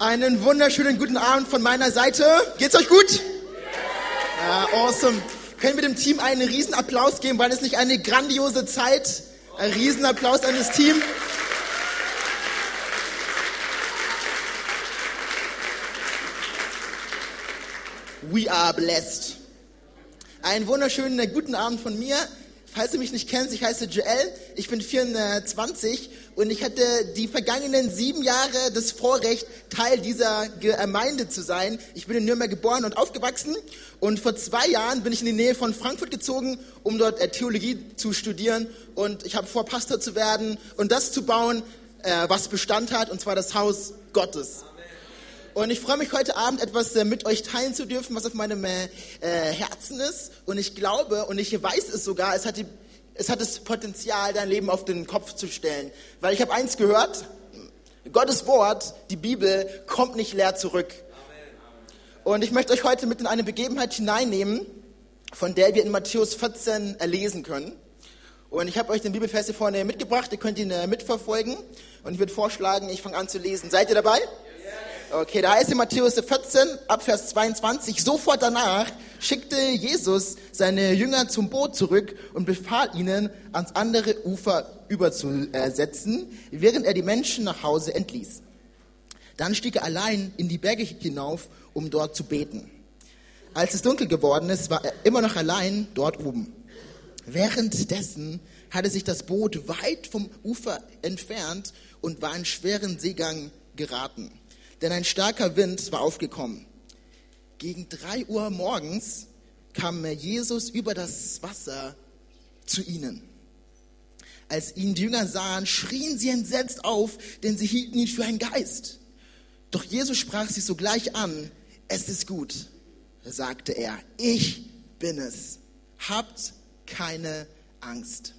Einen wunderschönen guten Abend von meiner Seite. Geht's euch gut? Ja, awesome. Können wir dem Team einen Riesenapplaus geben, weil es nicht eine grandiose Zeit? Ein Riesenapplaus an das Team. We are blessed. Einen wunderschönen guten Abend von mir. Falls du mich nicht kennst, ich heiße Joel, ich bin 24 und ich hatte die vergangenen sieben Jahre das Vorrecht, Teil dieser Gemeinde zu sein. Ich bin in Nürnberg geboren und aufgewachsen und vor zwei Jahren bin ich in die Nähe von Frankfurt gezogen, um dort äh, Theologie zu studieren und ich habe vor, Pastor zu werden und das zu bauen, äh, was Bestand hat, und zwar das Haus Gottes. Und ich freue mich heute Abend etwas äh, mit euch teilen zu dürfen, was auf meinem äh, äh, Herzen ist. Und ich glaube und ich weiß es sogar, es hat, die, es hat das Potenzial, dein Leben auf den Kopf zu stellen. Weil ich habe eins gehört, Gottes Wort, die Bibel, kommt nicht leer zurück. Und ich möchte euch heute mit in eine Begebenheit hineinnehmen, von der wir in Matthäus 14 erlesen können. Und ich habe euch den Bibelvers hier vorne mitgebracht, ihr könnt ihn mitverfolgen. Und ich würde vorschlagen, ich fange an zu lesen. Seid ihr dabei? Okay, da heißt in Matthäus 14, Abvers 22, sofort danach schickte Jesus seine Jünger zum Boot zurück und befahl ihnen, ans andere Ufer überzusetzen, während er die Menschen nach Hause entließ. Dann stieg er allein in die Berge hinauf, um dort zu beten. Als es dunkel geworden ist, war er immer noch allein dort oben. Währenddessen hatte sich das Boot weit vom Ufer entfernt und war in schweren Seegang geraten denn ein starker Wind war aufgekommen. Gegen drei Uhr morgens kam Jesus über das Wasser zu ihnen. Als ihn die Jünger sahen, schrien sie entsetzt auf, denn sie hielten ihn für einen Geist. Doch Jesus sprach sie sogleich an, es ist gut, sagte er, ich bin es, habt keine Angst.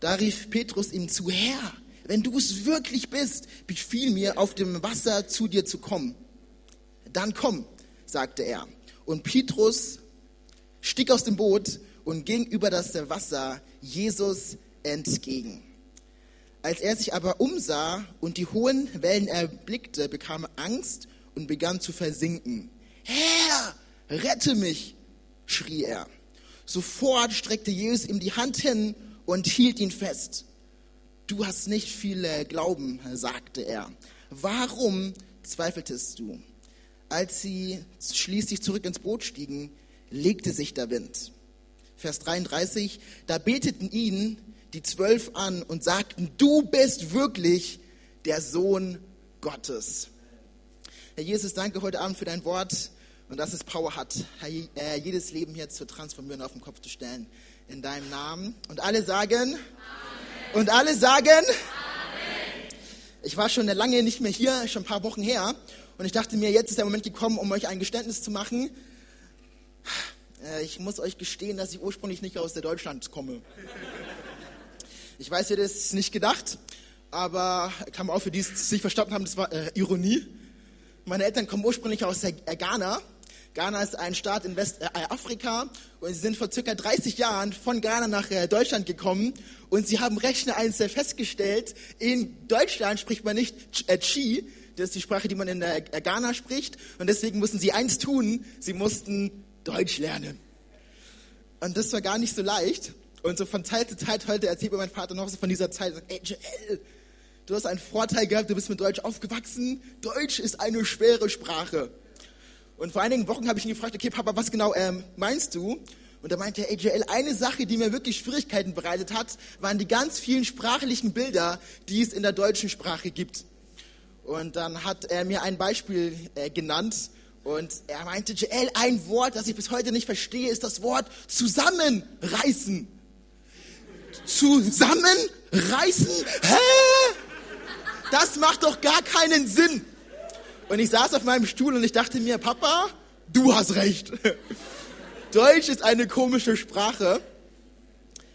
Da rief Petrus ihm zu, Herr, wenn du es wirklich bist, befiehl mir, auf dem Wasser zu dir zu kommen. Dann komm, sagte er. Und Petrus stieg aus dem Boot und ging über das Wasser Jesus entgegen. Als er sich aber umsah und die hohen Wellen erblickte, bekam er Angst und begann zu versinken. Herr, rette mich, schrie er. Sofort streckte Jesus ihm die Hand hin und hielt ihn fest. Du hast nicht viel Glauben, sagte er. Warum zweifeltest du? Als sie schließlich zurück ins Boot stiegen, legte sich der Wind. Vers 33, da beteten ihn die Zwölf an und sagten, du bist wirklich der Sohn Gottes. Herr Jesus, danke heute Abend für dein Wort und dass es Power hat, Herr, jedes Leben hier zu transformieren, auf den Kopf zu stellen. In deinem Namen. Und alle sagen, Amen. Und alle sagen, Amen. ich war schon lange nicht mehr hier, schon ein paar Wochen her. Und ich dachte mir, jetzt ist der Moment gekommen, um euch ein Geständnis zu machen. Äh, ich muss euch gestehen, dass ich ursprünglich nicht aus der Deutschland komme. Ich weiß, ihr das nicht gedacht, aber kam auch für die, die es nicht verstanden haben, das war äh, Ironie. Meine Eltern kommen ursprünglich aus der, äh, Ghana Ghana ist ein Staat in Westafrika äh, und sie sind vor circa 30 Jahren von Ghana nach äh, Deutschland gekommen und sie haben Rechner eins festgestellt, in Deutschland spricht man nicht äh, Chi, das ist die Sprache, die man in Ghana spricht und deswegen mussten sie eins tun, sie mussten Deutsch lernen. Und das war gar nicht so leicht. Und so von Zeit zu Zeit heute erzählt mir mein Vater noch so von dieser Zeit, sagt, ey Joel, du hast einen Vorteil gehabt, du bist mit Deutsch aufgewachsen. Deutsch ist eine schwere Sprache. Und vor einigen Wochen habe ich ihn gefragt, okay, Papa, was genau ähm, meinst du? Und da meinte er, AJL, eine Sache, die mir wirklich Schwierigkeiten bereitet hat, waren die ganz vielen sprachlichen Bilder, die es in der deutschen Sprache gibt. Und dann hat er mir ein Beispiel äh, genannt und er meinte, JL, ein Wort, das ich bis heute nicht verstehe, ist das Wort zusammenreißen. Zusammenreißen? Hä? Das macht doch gar keinen Sinn. Und ich saß auf meinem Stuhl und ich dachte mir, Papa, du hast recht. Deutsch ist eine komische Sprache.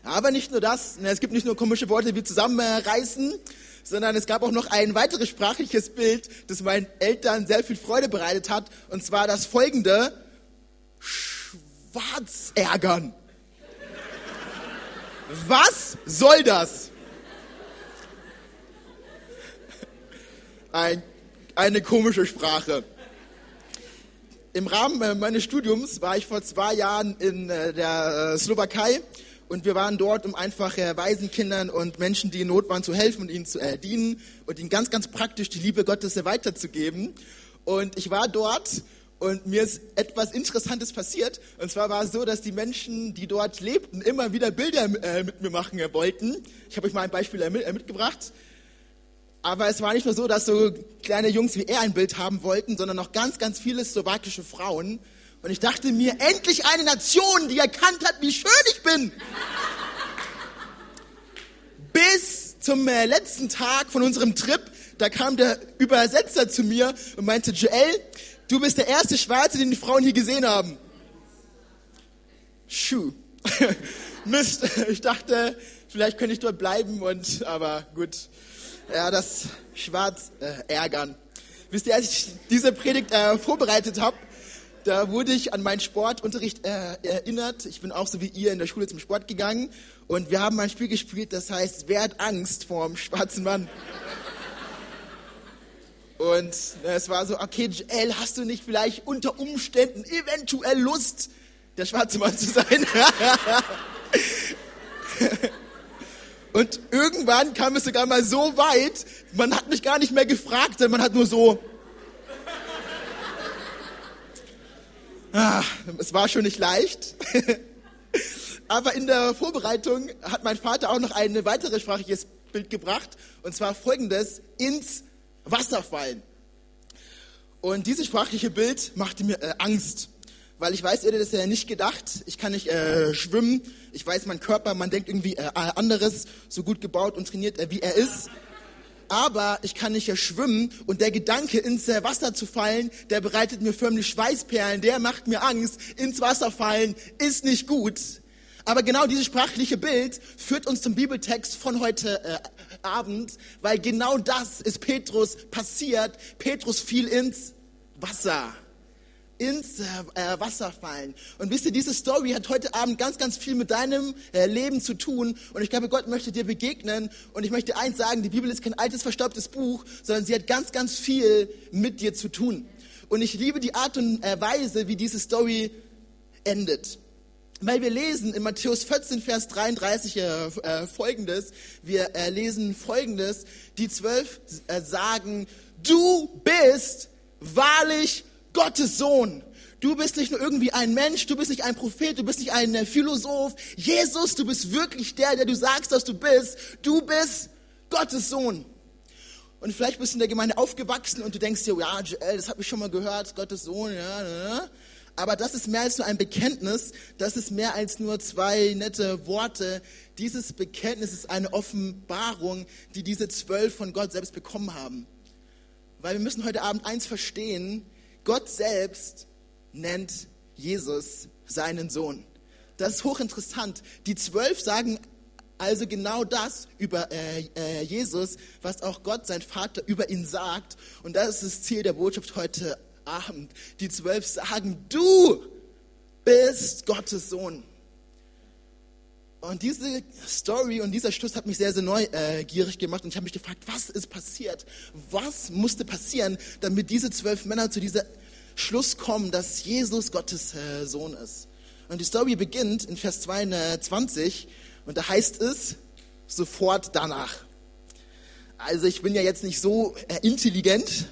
Aber nicht nur das, ne, es gibt nicht nur komische Worte wie zusammenreißen, sondern es gab auch noch ein weiteres sprachliches Bild, das meinen Eltern sehr viel Freude bereitet hat, und zwar das folgende, schwarz ärgern. Was soll das? Ein eine komische Sprache. Im Rahmen äh, meines Studiums war ich vor zwei Jahren in äh, der äh, Slowakei und wir waren dort, um einfach Waisenkindern und Menschen, die in Not waren, zu helfen und ihnen zu dienen und ihnen ganz, ganz praktisch die Liebe Gottes weiterzugeben. Und ich war dort und mir ist etwas Interessantes passiert. Und zwar war es so, dass die Menschen, die dort lebten, immer wieder Bilder mit mir machen wollten. Ich habe euch mal ein Beispiel mitgebracht. Aber es war nicht nur so, dass so kleine Jungs wie er ein Bild haben wollten, sondern noch ganz, ganz viele slowakische Frauen. Und ich dachte mir, endlich eine Nation, die erkannt hat, wie schön ich bin. Bis zum äh, letzten Tag von unserem Trip, da kam der Übersetzer zu mir und meinte, Joel, du bist der erste Schwarze, den die Frauen hier gesehen haben. Schuh. Mist. Ich dachte, vielleicht könnte ich dort bleiben und, aber gut. Ja, das Schwarz äh, ärgern. Wisst ihr, als ich diese Predigt äh, vorbereitet habe, da wurde ich an meinen Sportunterricht äh, erinnert. Ich bin auch so wie ihr in der Schule zum Sport gegangen und wir haben ein Spiel gespielt, das heißt, wer hat Angst vor dem schwarzen Mann? Und äh, es war so, okay, Joel, hast du nicht vielleicht unter Umständen eventuell Lust, der schwarze Mann zu sein? Und irgendwann kam es sogar mal so weit, man hat mich gar nicht mehr gefragt, sondern man hat nur so. Ah, es war schon nicht leicht. Aber in der Vorbereitung hat mein Vater auch noch ein weiteres sprachliches Bild gebracht. Und zwar folgendes, ins Wasser fallen. Und dieses sprachliche Bild machte mir äh, Angst weil ich weiß, ihr hättet das ja nicht gedacht. Ich kann nicht äh, schwimmen. Ich weiß, mein Körper, man denkt irgendwie äh, anderes, so gut gebaut und trainiert, äh, wie er ist. Aber ich kann nicht ja schwimmen und der Gedanke, ins äh, Wasser zu fallen, der bereitet mir förmlich Schweißperlen, der macht mir Angst. Ins Wasser fallen ist nicht gut. Aber genau dieses sprachliche Bild führt uns zum Bibeltext von heute äh, Abend, weil genau das ist Petrus passiert. Petrus fiel ins Wasser ins äh, Wasser fallen. Und wisst ihr, diese Story hat heute Abend ganz, ganz viel mit deinem äh, Leben zu tun. Und ich glaube, Gott möchte dir begegnen. Und ich möchte eins sagen, die Bibel ist kein altes, verstaubtes Buch, sondern sie hat ganz, ganz viel mit dir zu tun. Und ich liebe die Art und äh, Weise, wie diese Story endet. Weil wir lesen in Matthäus 14, Vers 33 äh, äh, folgendes. Wir äh, lesen folgendes. Die zwölf äh, sagen, du bist wahrlich Gottes Sohn. Du bist nicht nur irgendwie ein Mensch, du bist nicht ein Prophet, du bist nicht ein äh, Philosoph. Jesus, du bist wirklich der, der du sagst, dass du bist. Du bist Gottes Sohn. Und vielleicht bist du in der Gemeinde aufgewachsen und du denkst dir, ja, Joel, das habe ich schon mal gehört, Gottes Sohn, ja, ja. Aber das ist mehr als nur ein Bekenntnis, das ist mehr als nur zwei nette Worte. Dieses Bekenntnis ist eine Offenbarung, die diese zwölf von Gott selbst bekommen haben. Weil wir müssen heute Abend eins verstehen, Gott selbst nennt Jesus seinen Sohn. Das ist hochinteressant. Die zwölf sagen also genau das über äh, äh, Jesus, was auch Gott, sein Vater, über ihn sagt. Und das ist das Ziel der Botschaft heute Abend. Die zwölf sagen, du bist Gottes Sohn. Und diese Story und dieser Schluss hat mich sehr, sehr neugierig gemacht und ich habe mich gefragt, was ist passiert? Was musste passieren, damit diese zwölf Männer zu dieser Schluss kommen, dass Jesus Gottes äh, Sohn ist? Und die Story beginnt in Vers 22 und da heißt es sofort danach. Also ich bin ja jetzt nicht so äh, intelligent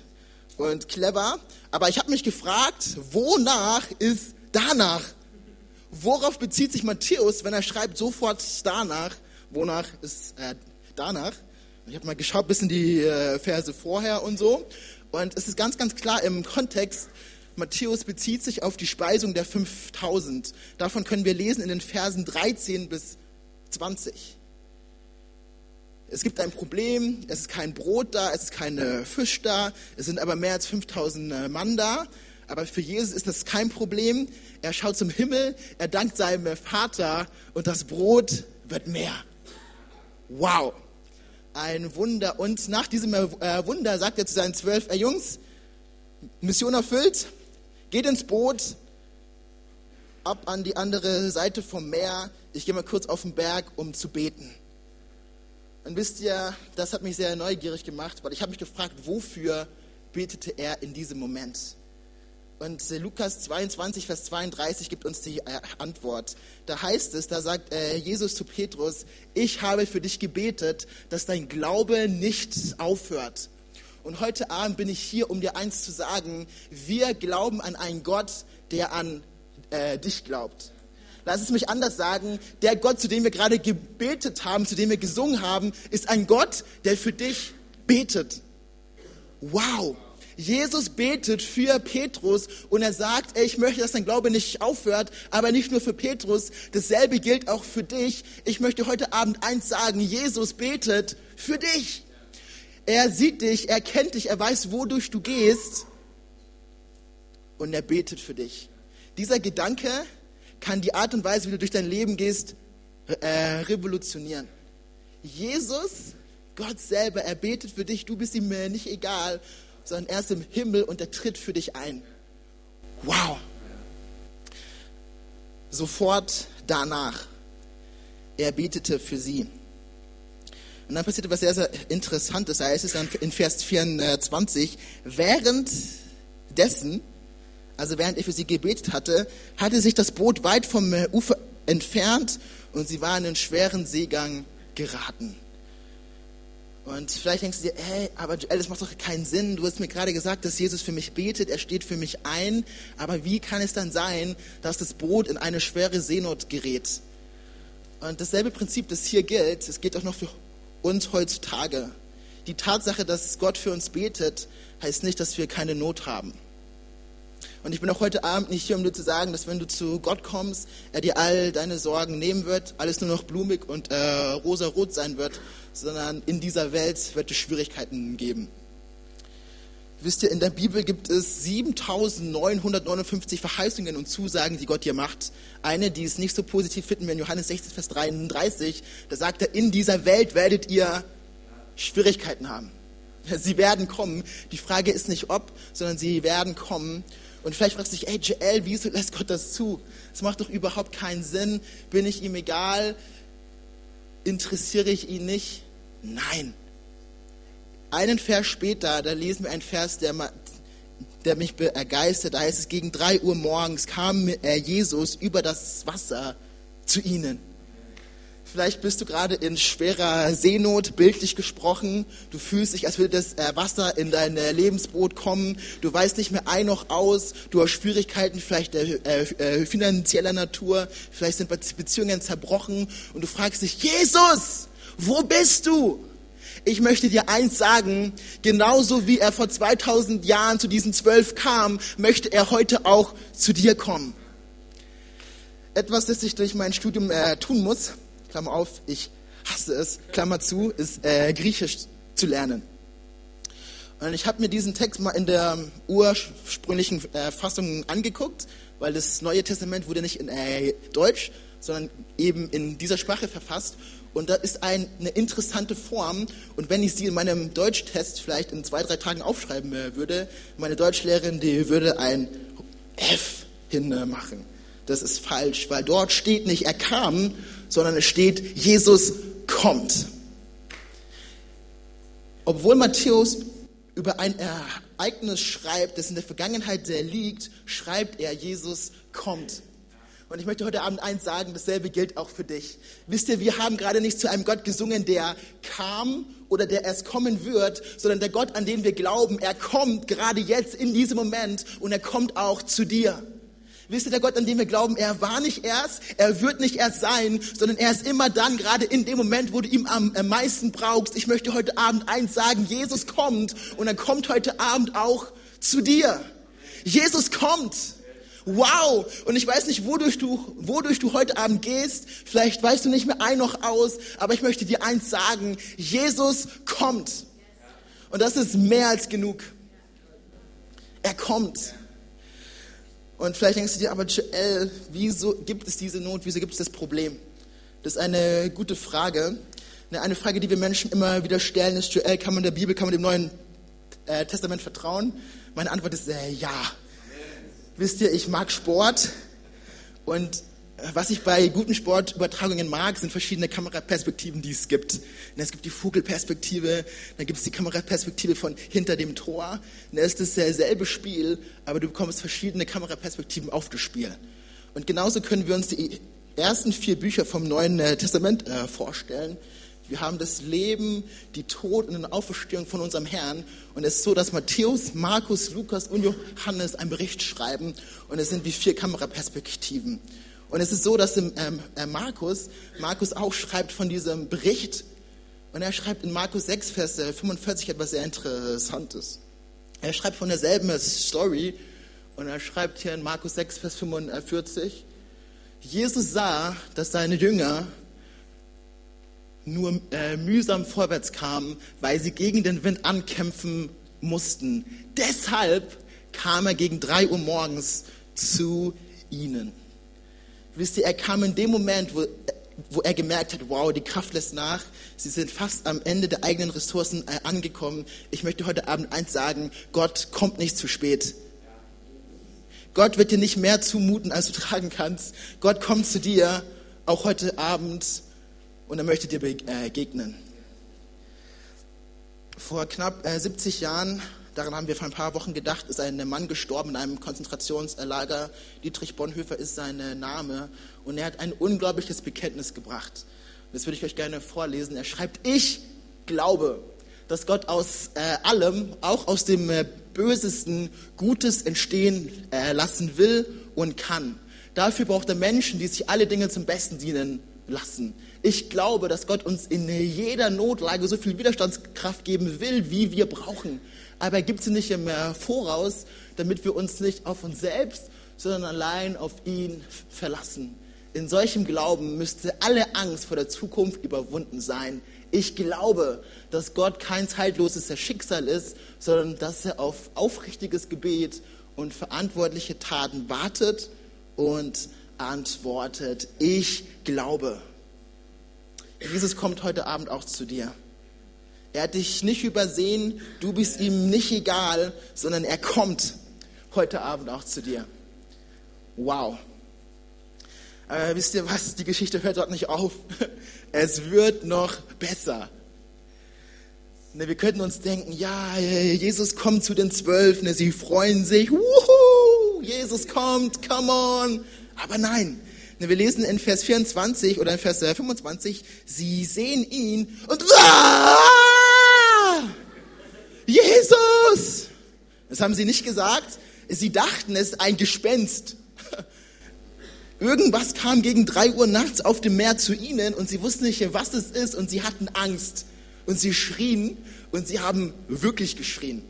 und clever, aber ich habe mich gefragt, wonach ist danach? Worauf bezieht sich Matthäus, wenn er schreibt sofort danach? Wonach ist äh, danach? Ich habe mal geschaut, bis in die äh, Verse vorher und so. Und es ist ganz, ganz klar im Kontext, Matthäus bezieht sich auf die Speisung der 5000. Davon können wir lesen in den Versen 13 bis 20. Es gibt ein Problem, es ist kein Brot da, es ist kein Fisch da, es sind aber mehr als 5000 äh, Mann da. Aber für Jesus ist das kein Problem. Er schaut zum Himmel, er dankt seinem Vater und das Brot wird mehr. Wow, ein Wunder. Und nach diesem äh, Wunder sagt er zu seinen zwölf, äh, Jungs, Mission erfüllt, geht ins Boot, ab an die andere Seite vom Meer. Ich gehe mal kurz auf den Berg, um zu beten. Und wisst ihr, das hat mich sehr neugierig gemacht, weil ich habe mich gefragt, wofür betete er in diesem Moment. Und äh, Lukas 22, Vers 32 gibt uns die äh, Antwort. Da heißt es, da sagt äh, Jesus zu Petrus, ich habe für dich gebetet, dass dein Glaube nicht aufhört. Und heute Abend bin ich hier, um dir eins zu sagen, wir glauben an einen Gott, der an äh, dich glaubt. Lass es mich anders sagen, der Gott, zu dem wir gerade gebetet haben, zu dem wir gesungen haben, ist ein Gott, der für dich betet. Wow. Jesus betet für Petrus und er sagt, ey, ich möchte, dass dein Glaube nicht aufhört, aber nicht nur für Petrus, dasselbe gilt auch für dich. Ich möchte heute Abend eins sagen, Jesus betet für dich. Er sieht dich, er kennt dich, er weiß, wodurch du gehst und er betet für dich. Dieser Gedanke kann die Art und Weise, wie du durch dein Leben gehst, äh, revolutionieren. Jesus, Gott selber, er betet für dich, du bist ihm nicht egal sondern er ist im Himmel und er tritt für dich ein. Wow. Sofort danach, er betete für sie. Und dann passierte was sehr, sehr Interessantes. Da heißt es dann in Vers 24, währenddessen, also während er für sie gebetet hatte, hatte sich das Boot weit vom Ufer entfernt und sie waren in einen schweren Seegang geraten. Und vielleicht denkst du dir, hey, aber Joel, das macht doch keinen Sinn. Du hast mir gerade gesagt, dass Jesus für mich betet, er steht für mich ein. Aber wie kann es dann sein, dass das Boot in eine schwere Seenot gerät? Und dasselbe Prinzip, das hier gilt, es geht auch noch für uns heutzutage. Die Tatsache, dass Gott für uns betet, heißt nicht, dass wir keine Not haben. Und ich bin auch heute Abend nicht hier, um dir zu sagen, dass wenn du zu Gott kommst, er dir all deine Sorgen nehmen wird, alles nur noch blumig und äh, rosarot sein wird, sondern in dieser Welt wird es Schwierigkeiten geben. Wisst ihr, in der Bibel gibt es 7959 Verheißungen und Zusagen, die Gott dir macht. Eine, die es nicht so positiv finden wir in Johannes 16, Vers 33. Da sagt er, in dieser Welt werdet ihr Schwierigkeiten haben. Sie werden kommen. Die Frage ist nicht ob, sondern sie werden kommen. Und vielleicht fragst du dich, ey Joel, wieso lässt Gott das zu? Das macht doch überhaupt keinen Sinn. Bin ich ihm egal? Interessiere ich ihn nicht? Nein. Einen Vers später, da lesen wir einen Vers, der, der mich begeistert. Da heißt es, gegen drei Uhr morgens kam Jesus über das Wasser zu ihnen. Vielleicht bist du gerade in schwerer Seenot, bildlich gesprochen. Du fühlst dich, als würde das äh, Wasser in dein äh, Lebensboot kommen. Du weißt nicht mehr ein noch aus. Du hast Schwierigkeiten vielleicht äh, äh, finanzieller Natur. Vielleicht sind Beziehungen zerbrochen. Und du fragst dich, Jesus, wo bist du? Ich möchte dir eins sagen, genauso wie er vor 2000 Jahren zu diesen zwölf kam, möchte er heute auch zu dir kommen. Etwas, das ich durch mein Studium äh, tun muss, Klammer auf, ich hasse es, Klammer zu, ist äh, Griechisch zu lernen. Und ich habe mir diesen Text mal in der ursprünglichen äh, Fassung angeguckt, weil das Neue Testament wurde nicht in äh, Deutsch, sondern eben in dieser Sprache verfasst. Und da ist ein, eine interessante Form. Und wenn ich sie in meinem Deutschtest vielleicht in zwei, drei Tagen aufschreiben äh, würde, meine Deutschlehrerin, die würde ein F hinmachen. Das ist falsch, weil dort steht nicht, er kam, sondern es steht, Jesus kommt. Obwohl Matthäus über ein Ereignis schreibt, das in der Vergangenheit liegt, schreibt er, Jesus kommt. Und ich möchte heute Abend eins sagen, dasselbe gilt auch für dich. Wisst ihr, wir haben gerade nicht zu einem Gott gesungen, der kam oder der erst kommen wird, sondern der Gott, an den wir glauben, er kommt gerade jetzt in diesem Moment und er kommt auch zu dir. Wisst ihr, der Gott, an dem wir glauben, er war nicht erst, er wird nicht erst sein, sondern er ist immer dann, gerade in dem Moment, wo du ihn am meisten brauchst. Ich möchte heute Abend eins sagen, Jesus kommt und er kommt heute Abend auch zu dir. Jesus kommt. Wow! Und ich weiß nicht, wodurch du, wodurch du heute Abend gehst. Vielleicht weißt du nicht mehr ein noch aus, aber ich möchte dir eins sagen. Jesus kommt. Und das ist mehr als genug. Er kommt. Und vielleicht denkst du dir, aber Joel, wieso gibt es diese Not, wieso gibt es das Problem? Das ist eine gute Frage. Eine Frage, die wir Menschen immer wieder stellen, ist, Joel, kann man der Bibel, kann man dem Neuen äh, Testament vertrauen? Meine Antwort ist äh, ja. Wisst ihr, ich mag Sport und Was ich bei guten Sportübertragungen mag, sind verschiedene Kameraperspektiven, die es gibt. Es gibt die Vogelperspektive, dann gibt es die Kameraperspektive von hinter dem Tor. Und es ist dasselbe Spiel, aber du bekommst verschiedene Kameraperspektiven auf das Spiel. Und genauso können wir uns die ersten vier Bücher vom Neuen äh, Testament äh, vorstellen. Wir haben das Leben, die Tod und die Auferstehung von unserem Herrn. Und es ist so, dass Matthäus, Markus, Lukas und Johannes einen Bericht schreiben. Und es sind wie vier Kameraperspektiven. Und es ist so, dass im, ähm, äh, Markus, Markus auch schreibt von diesem Bericht. Und er schreibt in Markus 6, Vers 45 etwas sehr Interessantes. Er schreibt von derselben Story. Und er schreibt hier in Markus 6, Vers 45. Jesus sah, dass seine Jünger nur äh, mühsam vorwärts kamen, weil sie gegen den Wind ankämpfen mussten. Deshalb kam er gegen drei Uhr morgens zu ihnen. Wisst ihr, er kam in dem Moment, wo, wo er gemerkt hat, wow, die Kraft lässt nach. Sie sind fast am Ende der eigenen Ressourcen äh, angekommen. Ich möchte heute Abend eins sagen, Gott kommt nicht zu spät. Gott wird dir nicht mehr zumuten, als du tragen kannst. Gott kommt zu dir, auch heute Abend, und er möchte dir begegnen. Vor knapp 70 äh, Jahren, daran haben wir vor ein paar Wochen gedacht, ist ein Mann gestorben in einem Konzentrationslager. Dietrich Bonhoeffer ist sein Name und er hat ein unglaubliches Bekenntnis gebracht. Das würde ich euch gerne vorlesen. Er schreibt, ich glaube, dass Gott aus äh, allem, auch aus dem äh, Bösesten, Gutes entstehen äh, lassen will und kann. Dafür braucht er Menschen, die sich alle Dinge zum Besten dienen lassen. Ich glaube, dass Gott uns in jeder Notlage so viel Widerstandskraft geben will, wie wir brauchen. Aber er gibt sie nicht im Voraus, damit wir uns nicht auf uns selbst, sondern allein auf ihn verlassen. In solchem Glauben müsste alle Angst vor der Zukunft überwunden sein. Ich glaube, dass Gott kein zeitloses Schicksal ist, sondern dass er auf aufrichtiges Gebet und verantwortliche Taten wartet und antwortet. Ich glaube. Jesus kommt heute Abend auch zu dir. Er hat dich nicht übersehen, du bist ihm nicht egal, sondern er kommt heute Abend auch zu dir. Wow. Aber wisst ihr was, die Geschichte hört dort nicht auf. Es wird noch besser. Ne, wir könnten uns denken, ja, Jesus kommt zu den Zwölf, ne, sie freuen sich, wuhu, Jesus kommt, come on. Aber nein, wir lesen in Vers 24 oder in Vers 25, äh, sie sehen ihn und ah, Jesus! Das haben sie nicht gesagt. Sie dachten, es ist ein Gespenst. Irgendwas kam gegen drei Uhr nachts auf dem Meer zu ihnen und sie wussten nicht, was es ist und sie hatten Angst. Und sie schrien und sie haben wirklich geschrien.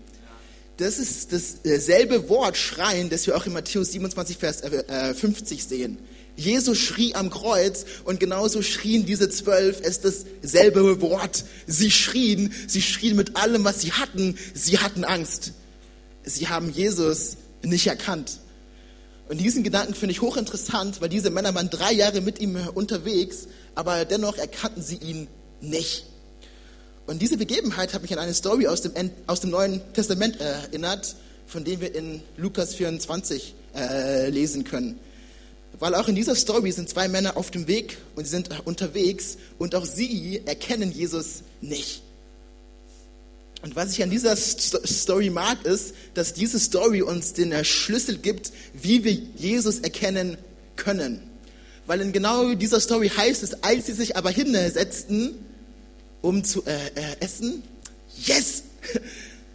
Das ist dasselbe Wort schreien, das wir auch in Matthäus 27, Vers 50 äh, sehen. Jesus schrie am Kreuz und genauso schrien diese zwölf, es ist dasselbe Wort. Sie schrien, sie schrien mit allem, was sie hatten. Sie hatten Angst. Sie haben Jesus nicht erkannt. Und diesen Gedanken finde ich hochinteressant, weil diese Männer waren drei Jahre mit ihm unterwegs, aber dennoch erkannten sie ihn nicht. Und diese Begebenheit hat mich an eine Story aus dem, aus dem Neuen Testament erinnert, von dem wir in Lukas 24 äh, lesen können. Weil auch in dieser Story sind zwei Männer auf dem Weg und sie sind unterwegs und auch sie erkennen Jesus nicht. Und was ich an dieser Story mag, ist, dass diese Story uns den Schlüssel gibt, wie wir Jesus erkennen können. Weil in genau dieser Story heißt es, als sie sich aber hinsetzten, um zu äh, äh, essen, yes,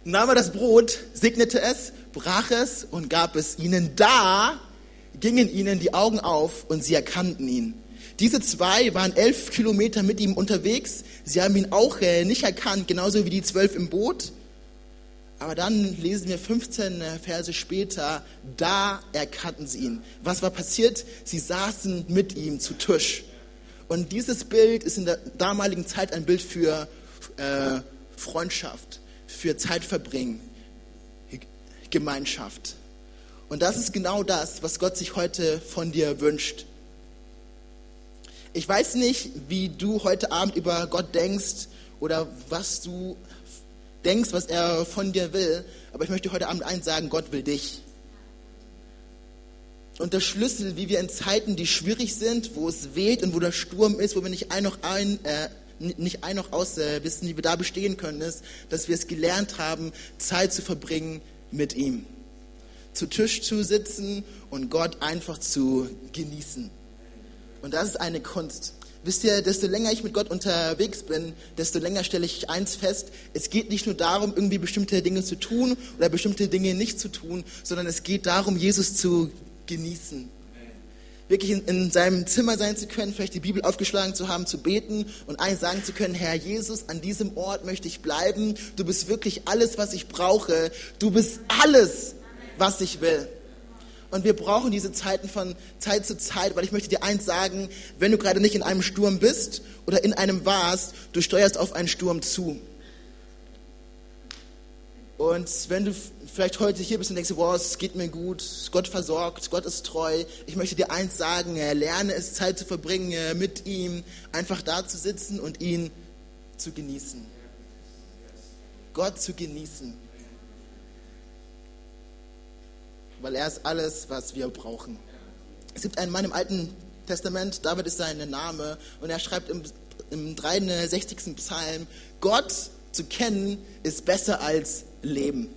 nahm er das Brot, segnete es, brach es und gab es ihnen. Da gingen ihnen die Augen auf und sie erkannten ihn. Diese zwei waren elf Kilometer mit ihm unterwegs. Sie haben ihn auch äh, nicht erkannt, genauso wie die zwölf im Boot. Aber dann lesen wir 15 äh, Verse später, da erkannten sie ihn. Was war passiert? Sie saßen mit ihm zu Tisch. Und dieses Bild ist in der damaligen Zeit ein Bild für äh, Freundschaft, für Zeitverbringen, Gemeinschaft. Und das ist genau das, was Gott sich heute von dir wünscht. Ich weiß nicht, wie du heute Abend über Gott denkst oder was du denkst, was er von dir will, aber ich möchte heute Abend eins sagen, Gott will dich. Und der Schlüssel, wie wir in Zeiten, die schwierig sind, wo es weht und wo der Sturm ist, wo wir nicht ein noch ein, äh, nicht ein noch aus äh, wissen, wie wir da bestehen können, ist, dass wir es gelernt haben, Zeit zu verbringen mit ihm. Zu Tisch zu sitzen und Gott einfach zu genießen. Und das ist eine Kunst. Wisst ihr, desto länger ich mit Gott unterwegs bin, desto länger stelle ich eins fest. Es geht nicht nur darum, irgendwie bestimmte Dinge zu tun oder bestimmte Dinge nicht zu tun, sondern es geht darum, Jesus zu genießen. Wirklich in, in seinem Zimmer sein zu können, vielleicht die Bibel aufgeschlagen zu haben, zu beten und eins sagen zu können, Herr Jesus, an diesem Ort möchte ich bleiben. Du bist wirklich alles, was ich brauche. Du bist alles, was ich will. Und wir brauchen diese Zeiten von Zeit zu Zeit, weil ich möchte dir eins sagen, wenn du gerade nicht in einem Sturm bist oder in einem warst, du steuerst auf einen Sturm zu. Und wenn du vielleicht heute hier bist und denkst, wow, es geht mir gut, Gott versorgt, Gott ist treu, ich möchte dir eins sagen, lerne es, Zeit zu verbringen mit ihm, einfach da zu sitzen und ihn zu genießen. Gott zu genießen. weil er ist alles, was wir brauchen. Es gibt einen Mann im Alten Testament, David ist sein Name, und er schreibt im, im 63. Psalm, Gott zu kennen ist besser als Leben.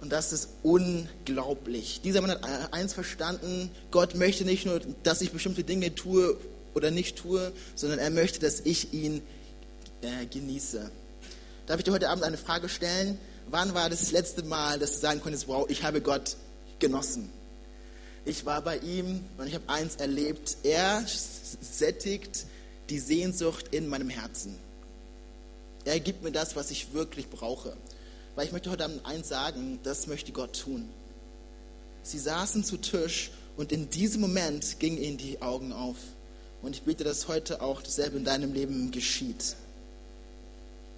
Und das ist unglaublich. Dieser Mann hat eins verstanden, Gott möchte nicht nur, dass ich bestimmte Dinge tue oder nicht tue, sondern er möchte, dass ich ihn äh, genieße. Darf ich dir heute Abend eine Frage stellen? Wann war das letzte Mal, dass du sagen konntest, wow, ich habe Gott genossen? Ich war bei ihm und ich habe eins erlebt. Er sättigt die Sehnsucht in meinem Herzen. Er gibt mir das, was ich wirklich brauche. Weil ich möchte heute Abend eins sagen, das möchte Gott tun. Sie saßen zu Tisch und in diesem Moment gingen ihnen die Augen auf. Und ich bete, dass heute auch dasselbe in deinem Leben geschieht.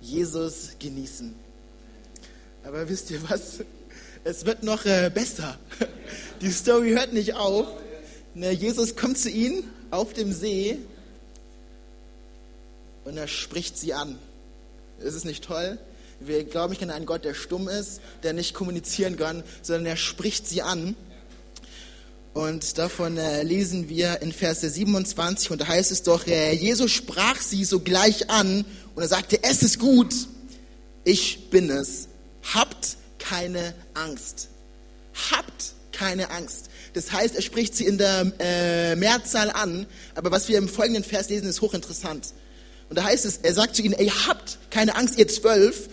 Jesus genießen. Aber wisst ihr was? Es wird noch äh, besser. Die Story hört nicht auf. Jesus kommt zu ihnen auf dem See und er spricht sie an. Ist es nicht toll? Wir glauben nicht an einen Gott, der stumm ist, der nicht kommunizieren kann, sondern er spricht sie an. Und davon äh, lesen wir in Verse 27 und da heißt es doch, äh, Jesus sprach sie sogleich an und er sagte, es ist gut, ich bin es Habt keine Angst. Habt keine Angst. Das heißt, er spricht sie in der äh, Mehrzahl an, aber was wir im folgenden Vers lesen, ist hochinteressant. Und da heißt es, er sagt zu ihnen, ey, habt keine Angst, ihr zwölf.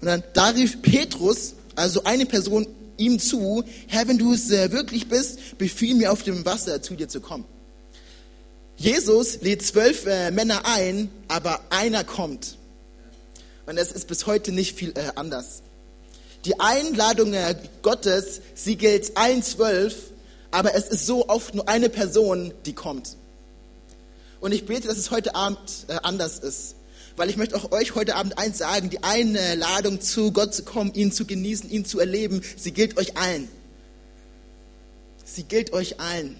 Und dann da rief Petrus, also eine Person, ihm zu, Herr, wenn du es äh, wirklich bist, befiehl mir auf dem Wasser zu dir zu kommen. Jesus lädt zwölf äh, Männer ein, aber einer kommt. Und es ist bis heute nicht viel äh, anders. Die Einladung Gottes, sie gilt allen zwölf, aber es ist so oft nur eine Person, die kommt. Und ich bete, dass es heute Abend äh, anders ist. Weil ich möchte auch euch heute Abend eins sagen, die Einladung zu Gott zu kommen, ihn zu genießen, ihn zu erleben, sie gilt euch allen. Sie gilt euch allen.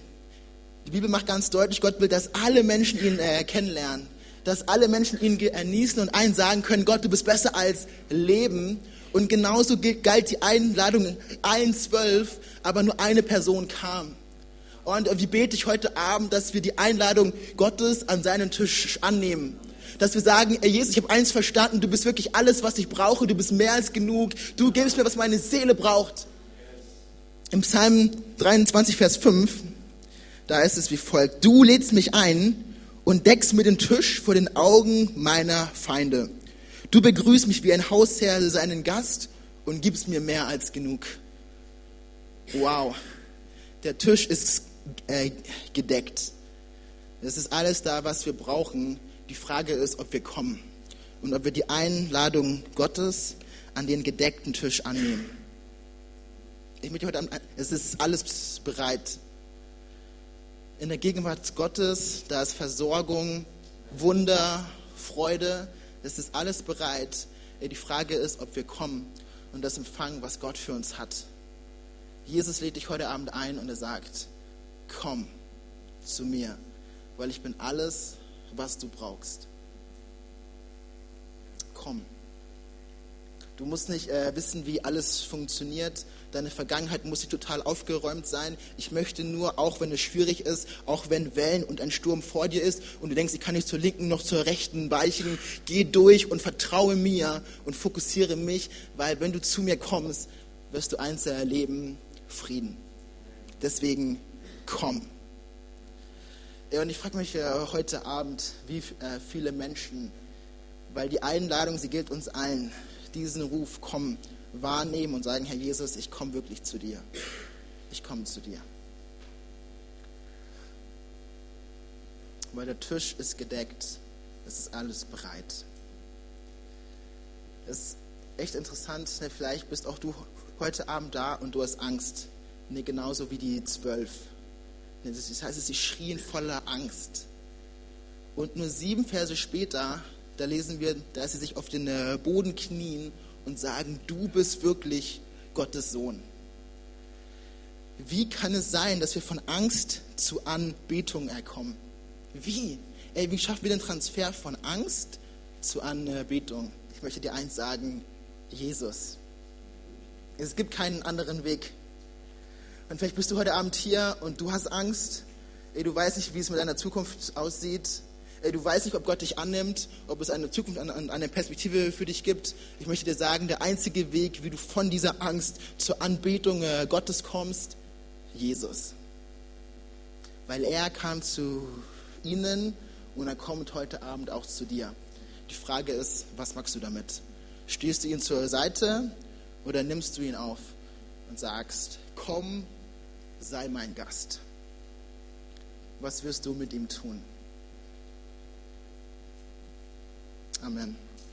Die Bibel macht ganz deutlich, Gott will, dass alle Menschen ihn äh, kennenlernen. Dass alle Menschen ihn genießen und allen sagen können, Gott, du bist besser als Leben. Und genauso galt die Einladung allen zwölf, aber nur eine Person kam. Und wie bete ich heute Abend, dass wir die Einladung Gottes an seinen Tisch annehmen. Dass wir sagen, ey Jesus, ich habe eins verstanden, du bist wirklich alles, was ich brauche, du bist mehr als genug, du gibst mir, was meine Seele braucht. Im Psalm 23, Vers 5, da ist es wie folgt, du lädst mich ein und deckst mir den Tisch vor den Augen meiner Feinde. Du begrüßt mich wie ein Hausherr seinen Gast und gibst mir mehr als genug. Wow, der Tisch ist äh, gedeckt. Es ist alles da, was wir brauchen. Die Frage ist, ob wir kommen und ob wir die Einladung Gottes an den gedeckten Tisch annehmen. Ich möchte heute es ist alles bereit. In der Gegenwart Gottes, da ist Versorgung, Wunder, Freude, es ist alles bereit. Die Frage ist, ob wir kommen und das empfangen, was Gott für uns hat. Jesus lädt dich heute Abend ein und er sagt, komm zu mir, weil ich bin alles, was du brauchst. Komm. Du musst nicht äh, wissen, wie alles funktioniert. Deine Vergangenheit muss nicht total aufgeräumt sein. Ich möchte nur, auch wenn es schwierig ist, auch wenn Wellen und ein Sturm vor dir ist und du denkst, ich kann nicht zur linken noch zur rechten weichen, geh durch und vertraue mir und fokussiere mich, weil wenn du zu mir kommst, wirst du eins erleben, Frieden. Deswegen komm. Und ich frage mich äh, heute Abend, wie äh, viele Menschen, weil die Einladung, sie gilt uns allen, diesen Ruf kommen, wahrnehmen und sagen, Herr Jesus, ich komme wirklich zu dir. Ich komme zu dir. Weil der Tisch ist gedeckt. Es ist alles bereit. Es ist echt interessant, ne, vielleicht bist auch du heute Abend da und du hast Angst. Nee, genauso wie die zwölf. Das heißt, sie schrien voller Angst. Und nur sieben Verse später da lesen wir, dass sie sich auf den äh, Boden knien und sagen, du bist wirklich Gottes Sohn. Wie kann es sein, dass wir von Angst zu Anbetung erkommen? Wie? Ey, wie schaffen wir den Transfer von Angst zu Anbetung? Ich möchte dir eins sagen, Jesus. Es gibt keinen anderen Weg. Und vielleicht bist du heute Abend hier und du hast Angst. Ey, du weißt nicht, wie es mit deiner Zukunft aussieht. Du weißt nicht, ob Gott dich annimmt, ob es eine Zukunft, eine Perspektive für dich gibt. Ich möchte dir sagen, der einzige Weg, wie du von dieser Angst zur Anbetung äh, Gottes kommst, Jesus. Weil er kam zu ihnen und er kommt heute Abend auch zu dir. Die Frage ist, was machst du damit? Stehst du ihn zur Seite oder nimmst du ihn auf und sagst, komm, sei mein Gast? Was wirst du mit ihm tun? Amen.